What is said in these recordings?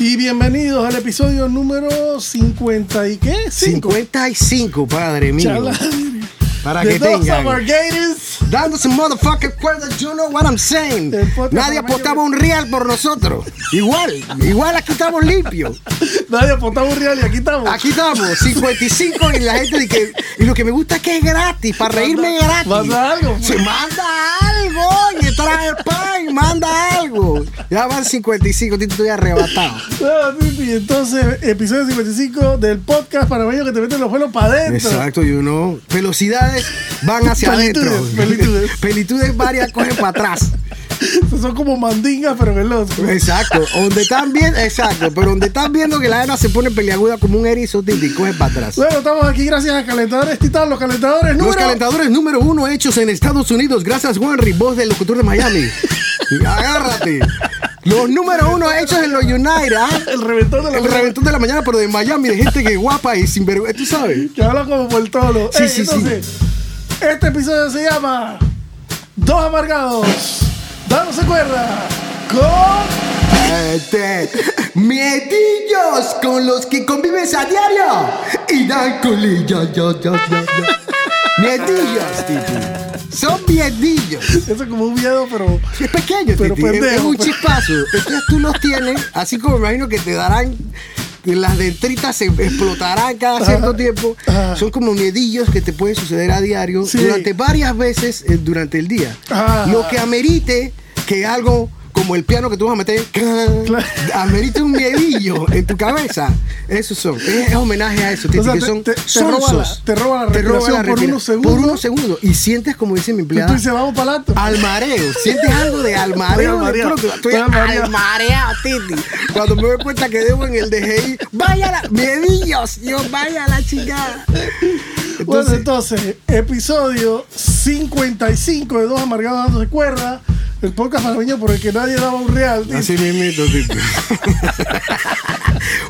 Y bienvenidos al episodio número 50 y qué? 55, padre mío. Chala. Para que tengan. Dándose motherfucking cuerda, you know what I'm saying. Nadie para apostaba un real por nosotros. Igual, igual aquí estamos limpios. Nadie apostaba un real y aquí estamos. Aquí estamos, 55 y la gente dice que. Y lo que me gusta es que es gratis, para reírme es gratis. Manda algo. pues. Se manda algo, y trae pan, manda algo. Ya van 55, Tito, estoy arrebatado. Ah, Pipi, entonces, episodio 55 del podcast panameño que te meten los pelos para adentro. Exacto, y uno. Velocidades van hacia Pelitudes, adentro. pelitudes. Pelitudes varias cogen para atrás. Son como mandingas, pero veloz. Exacto, donde están viendo, exacto, pero donde están viendo que la arena se pone peliaguda como un erizo, Titi, coge para atrás. Bueno, estamos aquí gracias a Calentadores Titán, los calentadores Los número... calentadores número uno hechos en Estados Unidos, gracias Juanri, voz del locutor de Miami. Agárrate. Los número uno hechos en los United, ¿ah? El reventón de la El reventón de la mañana, pero de Miami, de gente que es guapa y sin vergüenza, tú sabes. Que habla como por todo. Sí, Ey, sí, sí. Este episodio se llama Dos Amargados. Dándose cuerda con... Miedillos con los que convives a diario y dan colilla, ya, ya, ya, ya. Miedillos, Titi. Son miedillos. Eso es como un miedo, pero... Es pequeño, Pero Titi. Es- es pendejo, un chispazo. Entonces tú los tienes, así como me imagino que te darán. Que Las dentritas se explotarán cada cierto tiempo. Son como miedillos que te pueden suceder a diario Sí. durante varias veces eh, durante el día. Lo que amerite que algo como el piano que tú vas a meter, Claro. amerite un miedillo en tu cabeza. Esos son. Es, es homenaje a eso, O sea, que te- son te- te roba la- te roba la Te roba respiración por unos segundos. Por unos segundos. Y sientes, como dice mi tú dices, vamos para adelante. al mareo. Sientes algo de al mareo. Estoy al mareado, Titi. Cuando me doy cuenta que debo en el DGI, vaya la. Miedillos. Yo, vaya la chingada. Bueno, Entonces, entonces, episodio 55 de Dos Amargados dándose cuerda. El podcast panameño por el que nadie daba un real. así mismito, Titi.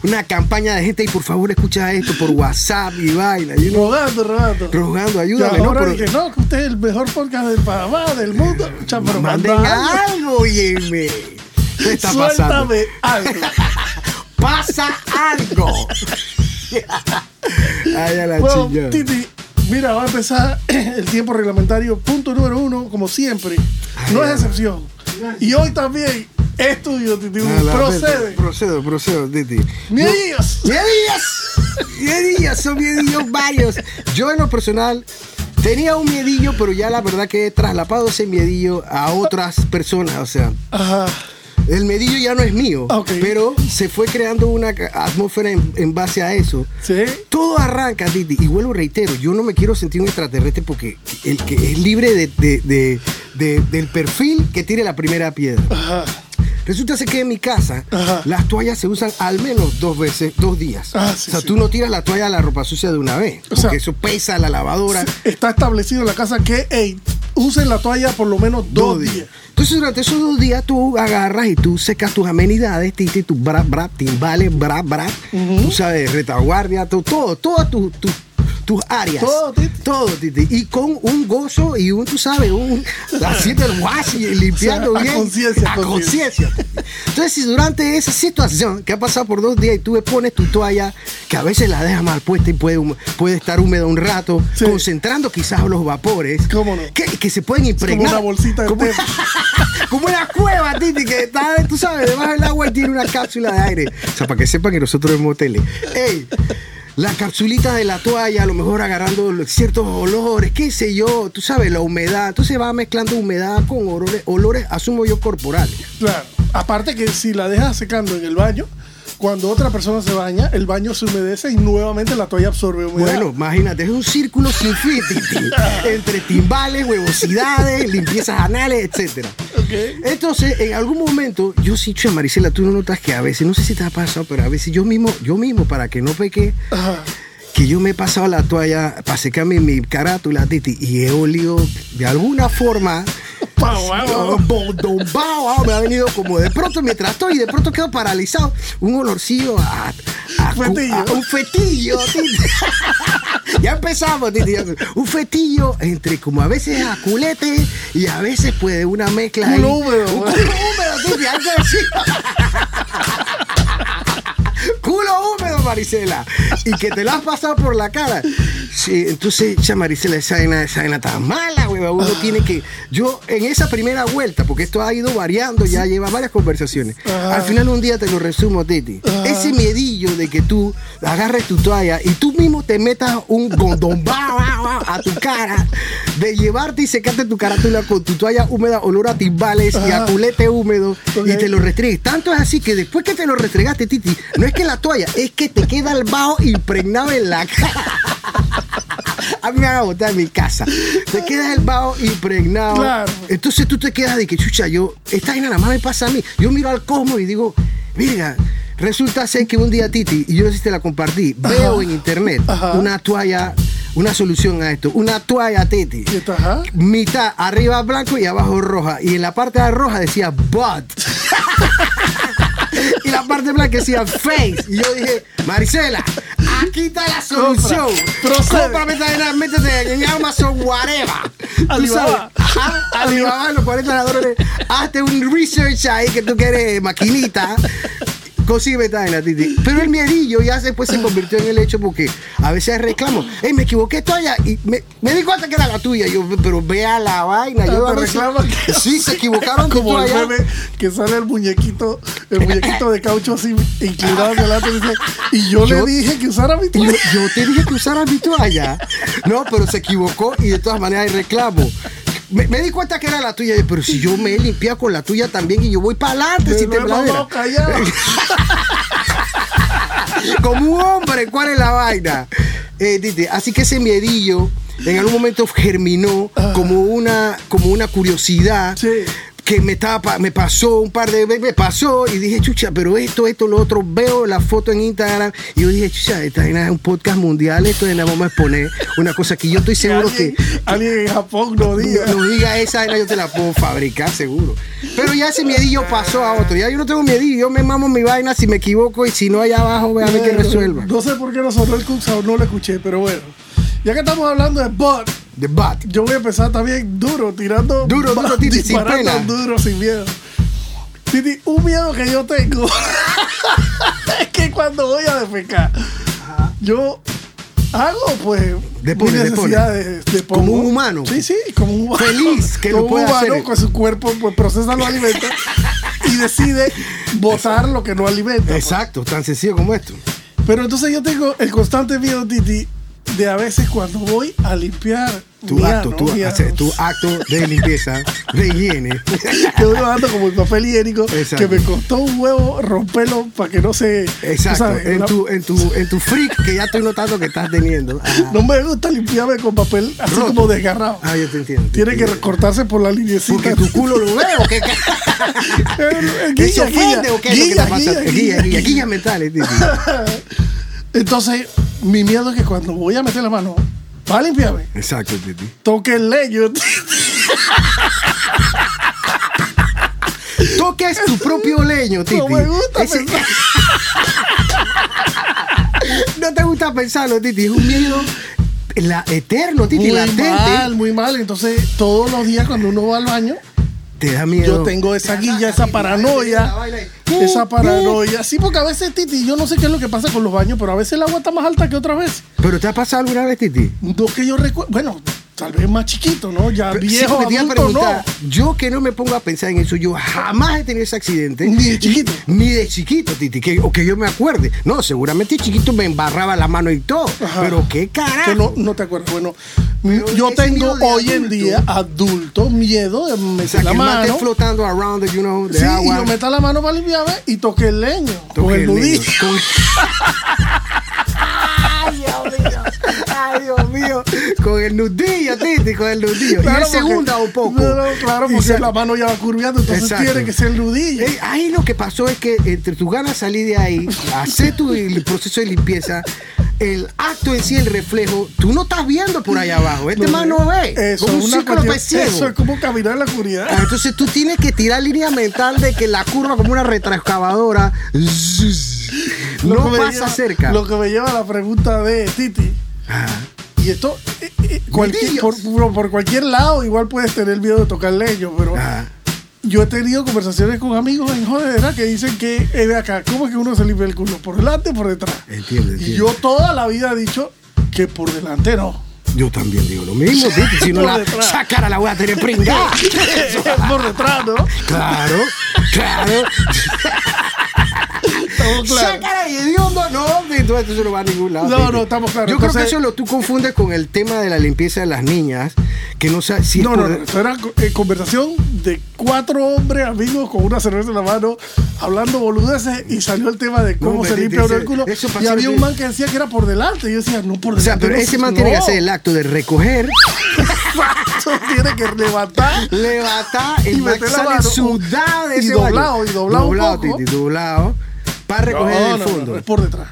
Una campaña de gente y por favor escucha esto por WhatsApp y vaina. you know, Rogando, rogando. rogando, Y ayúdame, ¿no? Pero dije, no, que usted es el mejor podcast del Panamá, del mundo. Cha, pero manden algo. óyeme. ¿Qué está pasando? Suéltame algo. Pasa algo. Ay, a la Bueno. Titi, mira, va a empezar el tiempo reglamentario. Punto número uno, como siempre. No es excepción. Y hoy también es tuyo, Titi. Ah, Procede. Procedo, procedo, Titi. Miedillos. Miedillos. Miedillos, son miedillos varios. Yo en lo personal tenía un miedillo, pero ya la verdad que he traslapado ese miedillo a otras personas. O sea, Ajá. El miedillo ya no es mío, pero se fue creando una atmósfera en, en base a eso. Sí. Todo arranca, Titi, y vuelvo reitero, yo no me quiero sentir un extraterrestre porque el que es libre de, de- de- de- del perfil que tiene la primera piedra. Ajá. Resulta ser que en mi casa Ajá. las toallas se usan al menos dos veces, dos días. Ah, sí, o sea, sí. tú no tiras la toalla a la ropa sucia de una vez, O sea, porque eso pesa la lavadora. Está establecido en la casa que, hey, usen la toalla por lo menos dos, días. Entonces, durante esos dos días tú agarras y tú secas tus amenidades, titi, tu bra, bra, timbales, bra, bra, tú sabes, retaguardia, todo, todo, todas tus tus- tus áreas. Todo, Titi. Todo, Titi. Y con un gozo y un, tú sabes, un haciendo el wash y limpiando O sea, a bien. conciencia, A conciencia. Entonces, si durante esa situación que ha pasado por dos días y tú le pones tu toalla, que a veces la dejas mal puesta y puede, puede estar húmeda un rato, Sí. concentrando quizás los vapores, ¿Cómo no? que, que se pueden impregnar. una bolsita de Como- como una cueva, Titi, que está, tú sabes, debajo del agua y tiene una cápsula de aire. O sea, para que sepan que nosotros en moteles. Ey, la capsulita de la toalla, a lo mejor agarrando ciertos olores, qué sé yo, tú sabes, la humedad. Entonces va mezclando humedad con olores, olores asumo yo, corporales. Claro. Aparte que si la dejas secando en el baño, cuando otra persona se baña, el baño se humedece y nuevamente la toalla absorbe humedad. Bueno, imagínate, es un círculo sin fin. Entre timbales, huevosidades, limpiezas anales. Ok. Entonces, en algún momento, yo sí, che, Marisela, tú no notas que a veces, no sé si te ha pasado, pero a veces yo mismo, yo mismo, para que no peque, Ajá. que yo me he pasado la toalla para secarme mi carátula, Titi, y he olido de alguna forma. Me ha venido como de pronto mientras estoy y de pronto quedo paralizado. Un olorcillo a, a- Fetillo. a- un fetillo, ya empezamos, Titi. Un fetillo entre como a veces a culete y a veces pues una mezcla. Ahí. húmedo, Un húmedo, Titi, algo así. Culo húmedo, Marisela. Y que te lo has pasado por la cara. Sí, entonces, ya Marisela, esa vaina, esa vaina está mala, güey. Uno tiene que. Yo, en esa primera vuelta, porque esto ha ido variando, ya lleva varias conversaciones. Ajá. Al final, un día te lo resumo, Titi. Ajá. Ese miedillo de que tú agarres tu toalla y tú mismo te metas un gondombao a tu cara, de llevarte y secarte tu carátula con tu toalla húmeda, olor a timbales y a culete húmedo, y te lo restregues. Tanto es así que después que te lo restregaste, Titi, no es que la toalla, es que te queda el bajo impregnado en la cara. A mí me van a botar en mi casa. Te queda el bajo impregnado. Claro. Entonces tú te quedas de que, chucha, yo, esta vaina nada más me pasa a mí. Yo miro al cosmos y digo, mira, resulta ser que un día, Titi, y yo no sé si te la compartí, veo en internet Ajá. una toalla, una solución a esto. Una toalla, Titi mitad arriba blanco y abajo roja. Y en la parte de roja decía butt. y la parte blanca decía face. Y yo dije, Marisela, aquí está la solución. Compra. Vaina, métete en Amazon, whatever. Tú Alibaba. Alibaba, los 40 dólares. Hazte un research ahí que tú quieres maquinita. Consigue vaina, Titi. Pero el miedillo ya después se convirtió en el hecho porque a veces hay reclamos. Ey, me equivoqué toalla y me, me di cuenta que era la tuya. Yo, pero vea la vaina. Yo que- Sí, se equivocaron Como el toalla. meme que sale el muñequito, el muñequito de caucho así inclinado hacia adelante y yo, Yo- le dije que usara mi Y Yo, toalla. yo te dije que usaras mi toalla. No, pero se equivocó y de todas maneras hay reclamo. Me, me di cuenta que era la tuya, pero si yo me he limpiado con la tuya también y yo voy para adelante sin tembladera. Como un hombre, ¿cuál es la vaina? Eh, Titi, así que ese miedillo en algún momento germinó como una, como una curiosidad. Sí. Que me, estaba, me pasó un par de veces, me pasó y dije, chucha, pero esto, esto, lo otro, veo la foto en Instagram y yo dije, chucha, esta vaina es un podcast mundial, esto de nada vamos a exponer una cosa que yo estoy seguro que, alguien, alguien en Japón no diga. no, no diga esa vaina, yo te la puedo fabricar seguro. Pero ya ese miedillo pasó a otro. Ya yo no tengo miedillo, yo me mamo mi vaina si me equivoco y si no allá abajo, a ver que resuelva. No sé por qué no sonó el Cuxa o no lo escuché, pero bueno. Ya que estamos hablando de bot, The Bat. yo voy a empezar también duro, tirando. Duro, duro, Titi, sin pena. duro, sin miedo. Titi, un miedo que yo tengo es que cuando voy a defecar, yo hago pues depone. necesidades de Como un humano. Sí, sí, como un humano. Feliz que lo como un puede humano hacer. con su cuerpo pues procesa los alimentos y decide botar lo que no alimenta. pues. Exacto, tan sencillo como esto. Pero entonces yo tengo el constante miedo, Titi, de a veces cuando voy a limpiar Tu acto, tu, hace- tu acto de limpieza, de higiene. que voy bajando como el papel higiénico Exacto. que me costó un huevo romperlo para que no se Exacto, sabes, en una- tu, en, tu, en tu freak que ya estoy notando que estás teniendo. Ajá. no me gusta limpiarme con papel así Roto. como desgarrado Ah, yo te entiendo. tiene que recortarse por la linecita Porque tu culo lo veo. ¿Qué, El- el ¿Qué guilla, se ofende guilla, o qué es lo que guilla, guilla, Guilla, guilla. guilla, guilla mentales, Titi. entonces mi miedo es que cuando voy a meter la mano para limpiarme Exacto, Titi. toque el leño Toques tu propio leño, Titi. no me gusta Ese- pensar. no te gusta pensarlo, Titi. Es un miedo la, eterno, Titi, muy latente. mal muy mal entonces todos los días cuando uno va al baño Te da miedo. Yo tengo esa guilla, esa paranoia. Uh, Esa paranoia. Sí, porque a veces, Titi, yo no sé qué es lo que pasa con los baños, pero a veces el agua está más alta que otra vez. ¿Pero te ha pasado alguna vez, Titi? No que yo recuerdo. Bueno, tal vez más chiquito, ¿no? Ya Sí, viejo, a adulto, no. Yo que no me pongo a pensar en eso, yo jamás he tenido ese accidente. Ni de chiquito. Ni de chiquito, Titi, que, o que yo me acuerde. No, seguramente chiquito me embarraba la mano y todo. Ajá. Pero qué carajo. Que no, no te acuerdas. Bueno, Pero yo tengo hoy en día, adulto, miedo de o meter sea, la que esté mano. flotando around, the, you know, de Sí, y yo meta la mano para limpiarme y toque el leño. Toque con el el leño. Con- Ay, Dios mío. Con el nudillo, Titi, con el nudillo. Claro, y el porque- segunda un poco. No, no, claro, porque sa- la mano ya va curviando, entonces Exacto. tiene que ser nudillo. Eh, ahí lo que pasó es que entre tus ganas de salir de ahí, hacer tu el proceso de limpieza, el acto en sí, el reflejo, tú no estás viendo por allá abajo. Este man no ve. Eso, como un es cíclope ciego. eso es como caminar en la oscuridad. Ah, Entonces tú tienes que tirar línea mental de que la curva como una retroexcavadora no pasa lleva- cerca. Lo que me lleva a la pregunta de Titi. Y esto, eh, eh, cualquier- por, por- por cualquier lado, igual puedes tener miedo de tocar leño, pero yo he tenido conversaciones con amigos en jodera que dicen que, eh, acá, ¿cómo es que uno se limpia el culo? ¿Por delante o por detrás? Entiendo, Y yo toda la vida he dicho que por delante no. Yo también digo lo mismo, Titi. Si no la detrás. esa cara la voy a tener pringada. por detrás, ¿no? Claro, claro. Estamos claros. Sácara y hediondo, no, Tito, esto no va a ningún lado. No, no, estamos claros. Yo creo que eso lo tú confundes con el tema de la limpieza de las niñas, que no sabes si No, no, por- no. Esto era eh, conversación de cuatro hombres amigos con una cerveza en la mano, hablando boludeces y salió el tema de cómo No, se limpia el culo. eso Y había de- un man que decía que era por delante. Y yo decía, no por O sea, delante. pero no, ese man tiene que hacer el acto de recoger, Exacto, tiene que levantar. levantar, el Y meter la mano. sudado de Y ese doblado, y doblado un Doblado, poco. Titi, doblado. Para No, recoger no, el no, fondo. no, es por detrás.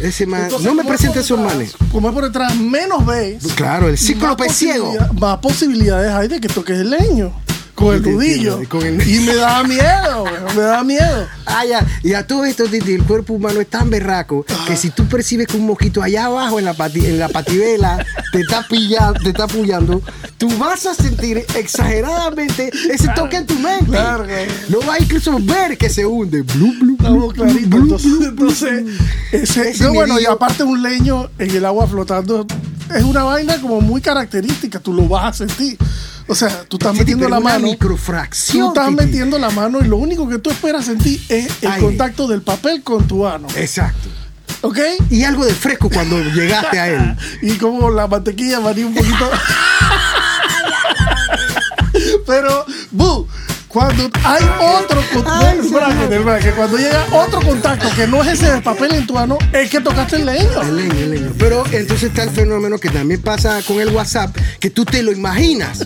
Ese man, Entonces, no me por esos manes. Como es por detrás, menos ves. Claro, el cíclope ciego. posibilidad- Más posibilidades hay de que toques el leño. Con el nudillo. Y me da miedo, me da miedo. Ah, ya. Y a todo esto, Titi, el cuerpo humano es tan berraco que si tú percibes que un mosquito allá abajo en la, pati- en la patibela te está pillando, te está pullando, tú vas a sentir exageradamente ese toque en tu mente. Claro. No vas a incluso ver que se hunde. Blu, blu, blu, blu, Entonces, entonces ese, Ese no, bueno, y aparte un leño en el agua flotando es una vaina como muy característica, tú lo vas a sentir. O sea, tú estás metiendo la mano. Tú microfracción. estás Titi. metiendo la mano y lo único que tú esperas sentir es el Aire. contacto del papel con tu ano. Exacto. ¿Ok? Y algo de fresco cuando llegaste a él. Y como la mantequilla varía un poquito. Pero, bu, cuando hay otro Ay, contacto, que cuando llega otro contacto que no es ese de papel en tu ano, es que tocaste el leño. El leño, el leño. Pero entonces está el fenómeno que también pasa con el WhatsApp, que tú te lo imaginas.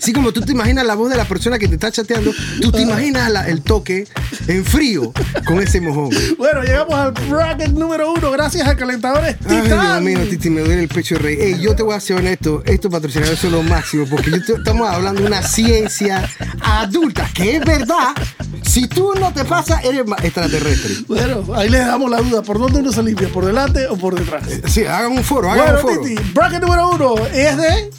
Así como tú te imaginas la voz de la persona que te está chateando, tú te imaginas la- el toque en frío con ese mojón. Bueno, llegamos al bracket número uno gracias a Calentadores Ay, Dios Titán. mío, Titi, me duele el pecho de rey. Ey, yo te voy a ser honesto, estos patrocinadores son lo máximo, porque yo te- estamos hablando de una ciencia adulta, que es verdad. Si tú no te pasas, eres extraterrestre. Bueno, ahí les damos la duda, ¿por dónde uno se limpia? ¿Por delante o por detrás? Sí, hagan un foro, hagan Bueno, un foro. Titi, bracket número uno es de...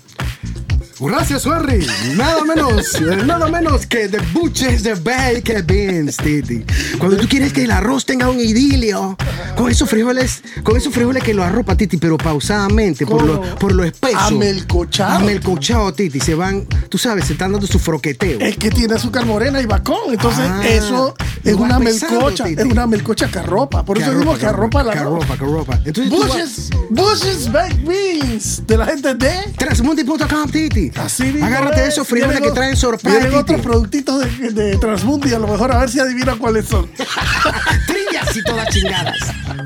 Gracias, Henry. Nada menos, eh, nada menos que The Butchers de Baked Beans, Titi. Cuando tú quieres que el arroz tenga un idilio, con esos frijoles, con esos frijoles que lo arropa, Titi, pero pausadamente, por lo, por lo espeso. Amelcochado. Amelcochado, Titi. Se van, tú sabes, se están dando su froqueteo. Es que tiene azúcar morena y bacón. Entonces, Ah, eso es una pesando, melcocha. Titi. Es una melcocha que arropa. Por eso digo que arropa la que arropa, que arropa. Entonces, Bushes, Bushes Baked Beans de la gente de. Transmundi.com, Titi. Así mismo Agárrate de es. esos frijoles Vienen que traen sorpresa. Vienen otros productitos de, de Transmundi, a lo mejor a ver si adivinan cuáles son. Trillas y todas chingadas.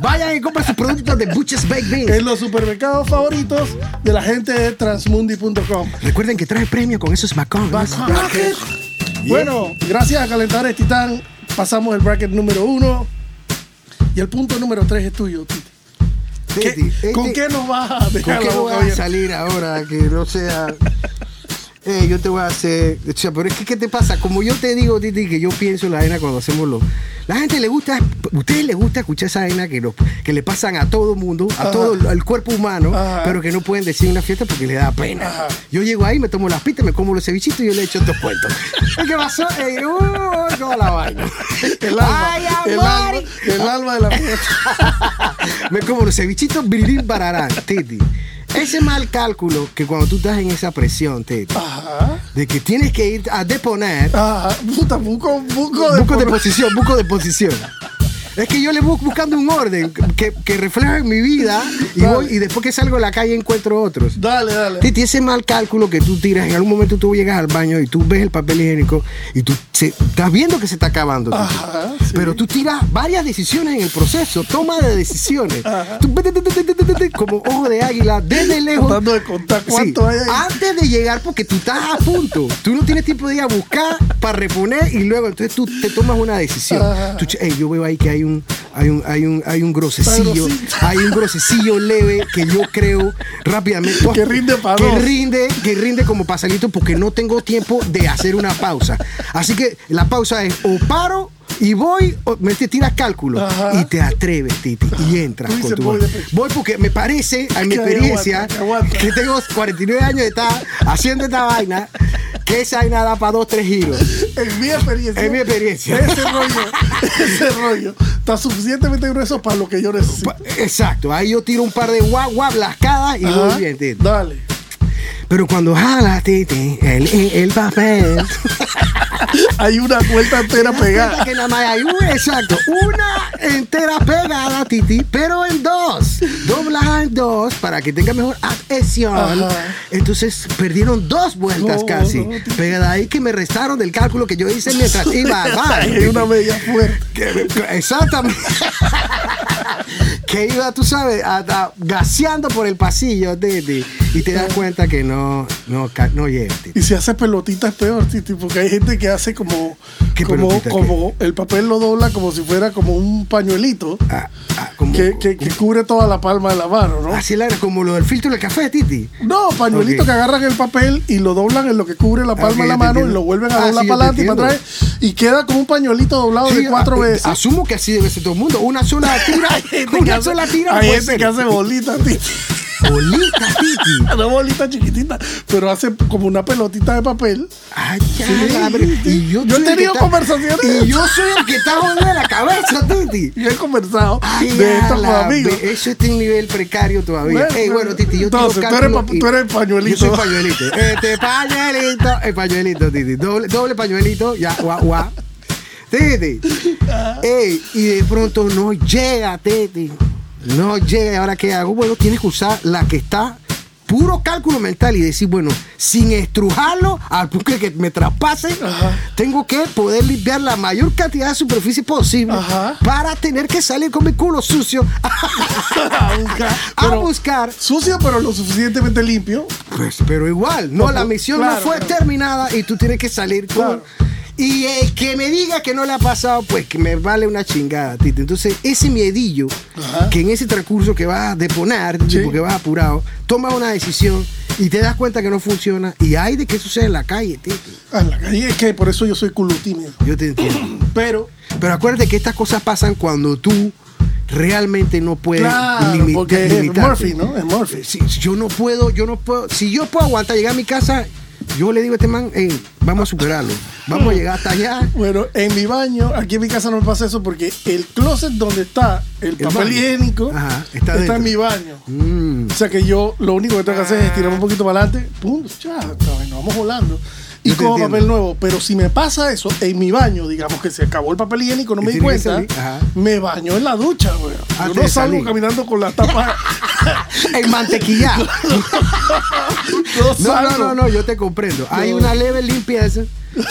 Vayan y compren sus productos de Butchers Baked Beans. en los supermercados favoritos de la gente de Transmundi.com. Recuerden que trae premio con esos macones. Bracket. Bueno, gracias a Calentadores Titán, pasamos el bracket número uno. Y el punto número tres es tuyo, Titi. ¿Qué- Titi, este- ¿Con qué nos vas a ¿Con dejar qué la no boca vas a abierta? salir ahora que no sea... Eh, yo te voy a hacer... O sea, pero es que, ¿qué te pasa? Como yo te digo, Titi, que yo pienso en la vaina cuando hacemos lo... La gente le gusta... A ustedes les gusta escuchar esa vaina que, que le pasan a todo mundo, a Ajá. todo el- cuerpo humano, Ajá. pero que no pueden decir en una fiesta porque les da pena. Ajá. Yo llego ahí, me tomo las pistas, me como los cevichitos y yo le echo estos cuentos. ¿Qué pasó? Eh, uh, ¿cómo la vaina? El alma, Ay, el alma, el alma de la fiesta. Me como los cevichitos birirín bararán, Titi. Ese mal cálculo que cuando tú estás en esa presión, Ajá. de que tienes que ir a deponer, Ajá. Puta, buco, buco de, buco de posición, buco de posición. Es que yo le voy buscando un orden que, que refleja en mi vida y, voy, y después que salgo a la calle encuentro otros. Dale, dale. Titi, ese mal cálculo que tú tiras, en algún momento tú llegas al baño y tú ves el papel higiénico y tú se- estás viendo que se está acabando. Ajá, sí. Pero tú tiras varias decisiones en el proceso, toma de decisiones. Tú, como ojo de águila, desde lejos. Tratando de contar cuánto Sí, hay ahí. Antes de llegar, porque tú estás a punto. Tú no tienes tiempo de ir a buscar para reponer y luego entonces tú te tomas una decisión. Tú, "Ey, yo veo ahí que hay un, hay un, hay un, hay un grosecillo, hay un grosecillo leve que yo creo rápidamente. Que rinde pa' que rinde, que rinde como pasadito porque no tengo tiempo de hacer una pausa. Así que la pausa es o paro y voy, o me te tiras cálculo Ajá. y te atreves, Titi, y entras con tu voz. Voy porque me parece, a mi experiencia, aguanta, que aguanta. que tengo 49 años de estar haciendo esta vaina, que esa vaina da para dos, tres giros. En mi experiencia. En mi experiencia. Ese rollo, ese rollo está suficientemente grueso para lo que yo necesito. Exacto, ahí yo tiro un par de guap, guap, lascadas y Ajá. voy bien, Titi. Dale. Pero cuando jalas, Titi, el, el papel. Hay una vuelta entera pegada. que nada más hay una, exacto, una entera pegada, Titi, pero en dos. Dobla en dos para que tenga mejor adhesión. Ajá. Entonces perdieron dos vueltas No, casi. no, Titi. Pegada ahí que me restaron del cálculo que yo hice mientras iba al bar. Hay una media fuerte. Exactamente. que iba, tú sabes, a- a- gaseando por el pasillo, Titi. Y te das cuenta que no, no, no llega, Titi. Y si hace pelotita es peor, Titi, porque hay gente que hace como, ¿Qué como, como el papel lo dobla como si fuera como un pañuelito Ah, ah, como, que, que- que cubre toda la palma de la mano, ¿no? Así la, como lo del filtro del café, Titi. No, pañuelito que agarran el papel y lo doblan en lo que cubre la palma de la mano y lo vuelven a Ah, doblar sí, para te adelante y para atrás y queda como un pañuelito doblado Sí, de cuatro a- veces. Asumo que así debe ser todo el mundo. Una sola una hace- sola tira. Hay gente ser. que hace bolitas, Titi. Bolita, Titi. No bolita chiquitita, pero hace como una pelotita de papel. Ay, ya, Sí. Y yo, yo he tenido conversaciones. Y yo soy el que está jodido de la cabeza, Titi. Yo he conversado Ay, de esto con amigos. Eso está en nivel precario todavía. Bueno, Ey, bueno, Titi, yo entonces, tú eres y- tú eres pañuelito. Yo soy pañuelito. Este pañuelito, el pañuelito, Titi. Doble, doble pañuelito, ya, guau, guau. Titi. Ey, y de pronto no llega, Titi. No llega. ¿Y ahora qué hago? Bueno, tienes que usar la que está puro cálculo mental y decir, bueno, sin estrujarlo al punto que me traspase, Ajá. tengo que poder limpiar la mayor cantidad de superficie posible Ajá. para tener que salir con mi culo sucio a buscar. a Pero buscar. Sucio, pero lo suficientemente limpio. Pues, pero igual, no, la misión claro, no fue claro. terminada y tú tienes que salir con. Claro. Y el que me diga que no le ha pasado, pues que me vale una chingada, Tito. Entonces, ese miedillo, Ajá. que en ese transcurso que vas a deponer, Sí. porque vas apurado, tomas una decisión y te das cuenta que no funciona. Y hay de qué sucede en la calle, Tito. Ah, en la calle es que por eso yo soy culo tímido. Yo te entiendo. Pero, Pero acuérdate que estas cosas pasan cuando tú realmente no puedes claro, limi- porque es. Murphy, ¿no? Es Murphy. Si, si yo no puedo, yo no puedo. Si yo puedo aguantar llegar a mi casa, yo le digo a este man, "Ey, vamos a superarlo. Vamos a llegar hasta allá. Bueno, en mi baño, aquí en mi casa no me pasa eso porque el closet donde está el, papel higiénico Ajá, está en mi baño. Mm. O sea que yo lo único que tengo que hacer es estirar un poquito para adelante, pum, ya, nos vamos volando. Y Yo te como papel nuevo. Pero si me pasa eso en mi baño, digamos que se acabó el papel higiénico, no me di cuenta, me baño en la ducha, güey. Yo Antes no salgo caminando con la tapa. El mantequillado. no, No, no, no, no, yo te comprendo. Hay No. una leve limpieza,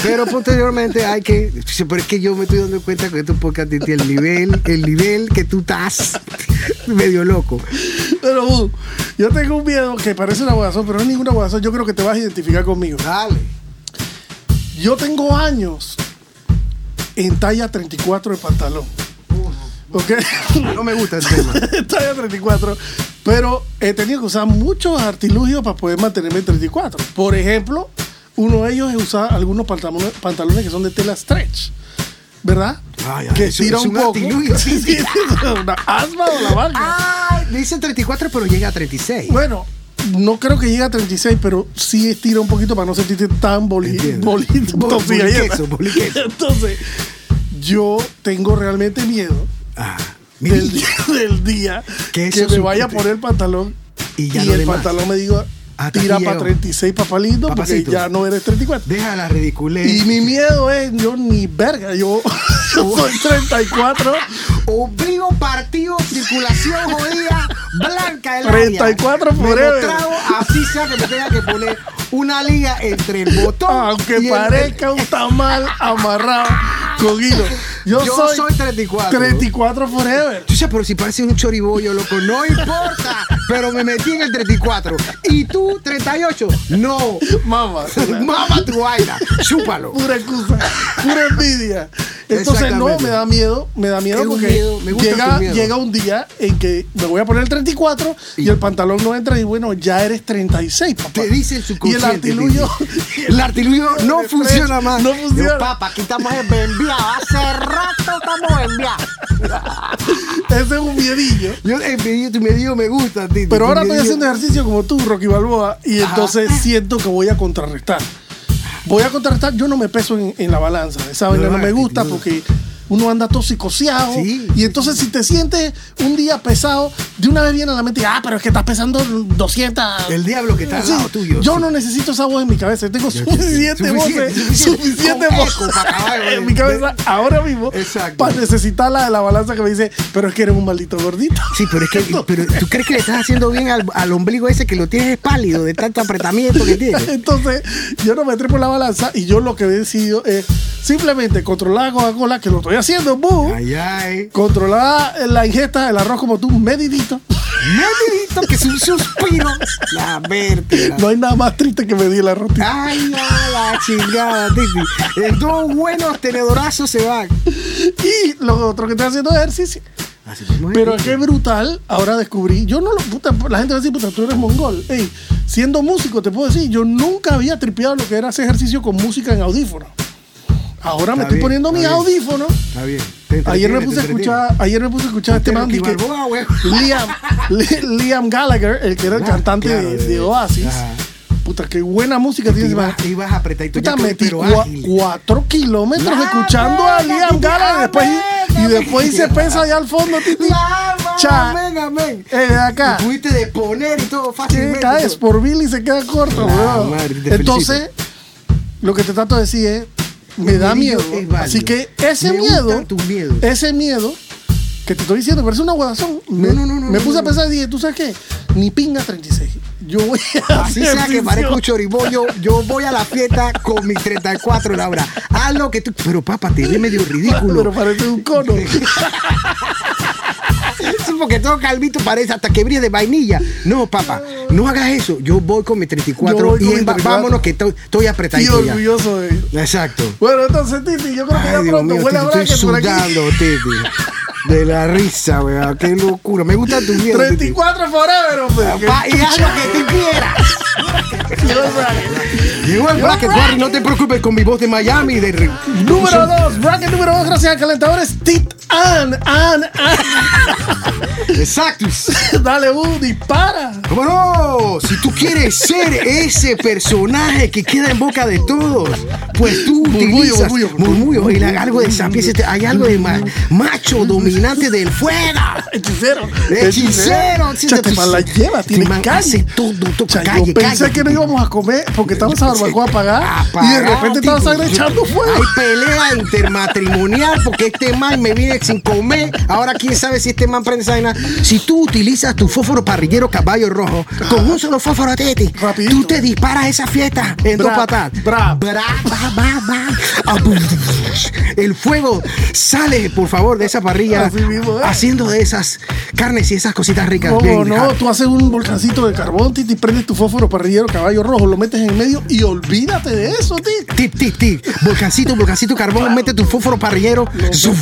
pero posteriormente hay que. Pero es que yo me estoy dando cuenta que tu podcast tiene el nivel, el nivel que tú estás medio loco. Pero uh, yo tengo un miedo que parece una guasón, pero no es ninguna guasón. Yo creo que te vas a identificar conmigo. Dale. Yo tengo años en talla 34 de pantalón. ¿Ok? No me gusta el tema. talla 34. Pero he tenido que usar muchos artilugios para poder mantenerme en 34. Por ejemplo, uno de ellos es usar algunos pantalones, pantalones que son de tela stretch. ¿Verdad? Ay, ay, que eso tira es un un poco. artilugio. Sí, sí, sí, una asma o la vaina. Ay, dice 34, pero llega a 36. Bueno, no creo que llegue a 36, pero sí estira un poquito para no sentirte tan boli, bolito. Bo- tosilla boliqueso, llena. boliqueso. Entonces, yo tengo realmente miedo Ah, del día, del día Que me vaya a poner el pantalón Y y, ya no el más. pantalón me diga tira para llegó. 36 papalitos porque ya no eres 34. Deja la ridiculez. Y mi miedo es, yo ni verga, yo, yo soy 34 ombligo partido, circulación jodida, blanca el 34 Me forever. lo trago, así sea que me tenga que poner una liga entre el botón Aunque y el- parezca un tamal amarrado con hilo. Yo, Yo soy, soy 34. 34 forever. Yo sé, pero si parece un choribollo, loco, no importa. Pero me metí en el 34. ¿Y tú, 38? No. Mamá. Mama tu vaina. Chúpalo. pura excusa, pura envidia. Entonces no, Exactamente. me da miedo, me da miedo Es un porque miedo, me gusta llega, tu miedo. llega un día en que me voy a poner el 34 y, el pantalón no entra y bueno, ya eres 36, papá. Te dice el Y el subconsciente. artilugio. El artilugio no funciona más. no funciona. Yo, papá, aquí estamos enviados. Hace rato estamos enviados. ese es un miedillo. Yo, el medio, tu medio me gusta, Titi. Pero ahora estoy haciendo ejercicio como tú, Rocky Balboa, y entonces siento que voy a contrarrestar. Voy a contrarrestar, yo no me peso en, en la balanza. Esa vaina no, No, me gusta no. porque uno anda todo psicoseado. Sí. Y entonces si te sientes un día pesado, de una vez viene a la mente, ah, pero es que estás pesando 200. El diablo que está al lado tuyo. Yo sí. no necesito esa voz en mi cabeza. Yo tengo suficiente, Suficiente, voces, suficiente. acabar, en mi cabeza ahora mismo Exacto. para necesitar la de la balanza que me dice, pero es que eres un maldito gordito. Sí, pero es que, pero ¿tú crees que le estás haciendo bien al, al ombligo ese que lo tienes pálido de tanto apretamiento que tiene? Entonces, yo no me en la balanza y yo lo que he decidido es simplemente controlar la Coca-Cola, que lo estoy haciendo, boo. Ay, ay. Controlar la ingesta del arroz como tú, medidito. Medidito que es un suspiro. La vértebra. No hay nada más triste que medir el arroz. tío. Ay, a la chingada, Titi. Dos buenos tenedorazos se van. Y lo otro que estoy haciendo es ejercicio. Así Pero qué brutal, ahora descubrí, yo no lo, puta, la gente va a decir, puta, tú eres mongol. Ey, siendo músico, te puedo decir, yo nunca había tripeado lo que era hacer ejercicio con música en audífono. Ahora me estoy bien, poniendo mis audífonos Está bien. Ayer me puse a escuchar, ayer me puse a escuchar a este man que güey. Liam, Li- Liam Gallagher, el que era el Ah, cantante claro, de, Oasis. Ajá. Puta, qué buena música tiene ese man. Ibas, ibas apretadito. Puta, metí cua- cuatro kilómetros La escuchando a Liam Gallagher después, y después hice pesa allá al fondo, titi. Cha. amén, amén. Eh, de acá. Te pudiste de poner y todo ¿Qué fácilmente. caes por Billy se queda corto, Entonces, lo que te trato de decir es, me da miedo. Así que ese Me miedo, ese miedo que te estoy diciendo, parece una guadazón. Me, no, no, no, me puse a pensar y dije, ¿tú sabes qué? Ni pinga 36. Yo voy a Así sea que parezca un choribollo, yo voy a la fiesta con mis 34 Laura. Haz lo que tú. Pero papá, te ve medio ridículo. Pero parece un cono. Porque todo calvito parece hasta que brille de vainilla. No, papá, no hagas eso. Yo voy con mis 34 Yo voy con y 34. vámonos que estoy, y apretadito ya. orgulloso de ello. Exacto. Bueno, entonces, Titi, yo creo que ya Dios pronto mío, huele a Titi, estoy por aquí. sudando, Titi. De la risa, weón. Qué locura. Me gusta tu. Titi. 34 forever, hombre. Y haz lo que tú quieras. Llegó el bracket. Llegó el bracket, Barry. No te preocupes con mi voz de Miami. De... Número 2, bracket número 2, gracias a calentadores Tit An, An, Exacto. An. Dale, un dispara. ¿Cómo no? Si tú quieres ser ese personaje que queda en boca de todos, pues tú Murmullo, utilizas murmullo, murmullo, y murmullo, algo de sapiens, hay algo de ma- macho dominante del fuego. Hechicero. Hechicero. Cha, este man la lleva, tiene Este pensé que no íbamos a comer porque estamos a barbacoa a pagar y de repente estaba tipo, sangre echando fuego. Hay pelea intermatrimonial porque este man me viene sin comer. Ahora quién sabe si este man prende esa. Si tú utilizas tu fósforo parrillero caballo rojo con un solo fósforo teti, Rapidito. tú te disparas esa fiesta en dos Bra, patadas. bra. Bra. El fuego sale, por favor, de esa parrilla ¿eh? haciendo de esas carnes y esas cositas ricas. ¿Cómo bien, no? ah, Tú haces un volcancito de carbón, Titi, prendes tu fósforo parrillero caballo rojo, lo metes en medio y olvídate de eso, Titi. Tip, tip, tip. Volcancito, volcancito, carbón, mete tu fósforo parrillero. Eso,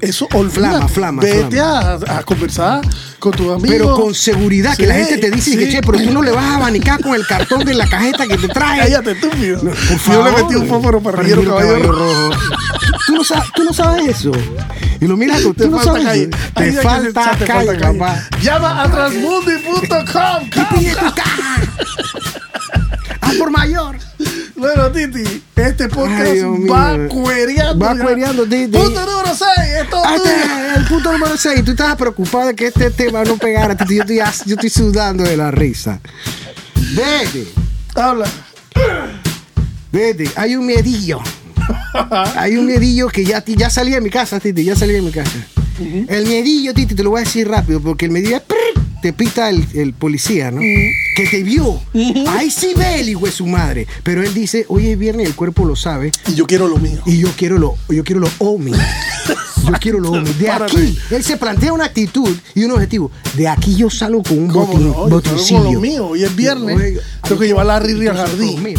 eso olvídate. Flama, flama, Vete A, a conversar con tus amigos. Pero con seguridad, que la gente te dice que, sí. che, pero tú no le vas a abanicar con el cartón de la cajeta que te trae. Cállate, estúpido. Por Yo le metí un fósforo parrillero caballo rojo. ¿Tú no, sabes, tú no sabes eso. Y lo miras, tú, Te no falta sabes calle. Te que te falta calle. papá. Llama a transmundi.com. Haz por mayor. Bueno, Titi, este podcast Ay, Dios mío. va cuereando. Va ya. cuereando, Titi. Punto número 6. Esto Ah, es este el punto número 6. Tú estabas preocupado de que este tema no pegara. Titi. Yo estoy, yo estoy sudando de la risa. Vete. Habla. Vete, hay un miedillo. Hay un miedillo que ya, ya salí de mi casa, Titi, ya salí de mi casa. El miedillo, Titi, te lo voy a decir rápido, porque el miedillo es te pita el, el policía, ¿no? Que te vio. Ahí sí ve el hijo de su madre. Pero él dice, hoy es viernes y el cuerpo lo sabe. Y yo quiero lo mío. Y yo quiero lo, yo quiero lo OMI. Yo quiero lo OMI. De aquí, él se plantea una actitud y un objetivo. De aquí yo salgo con un ¿Cómo botín, no? Yo salgo con botincillo. lo mío. Hoy es viernes. Oiga, Tengo que llevar a la Riri al jardín. mío.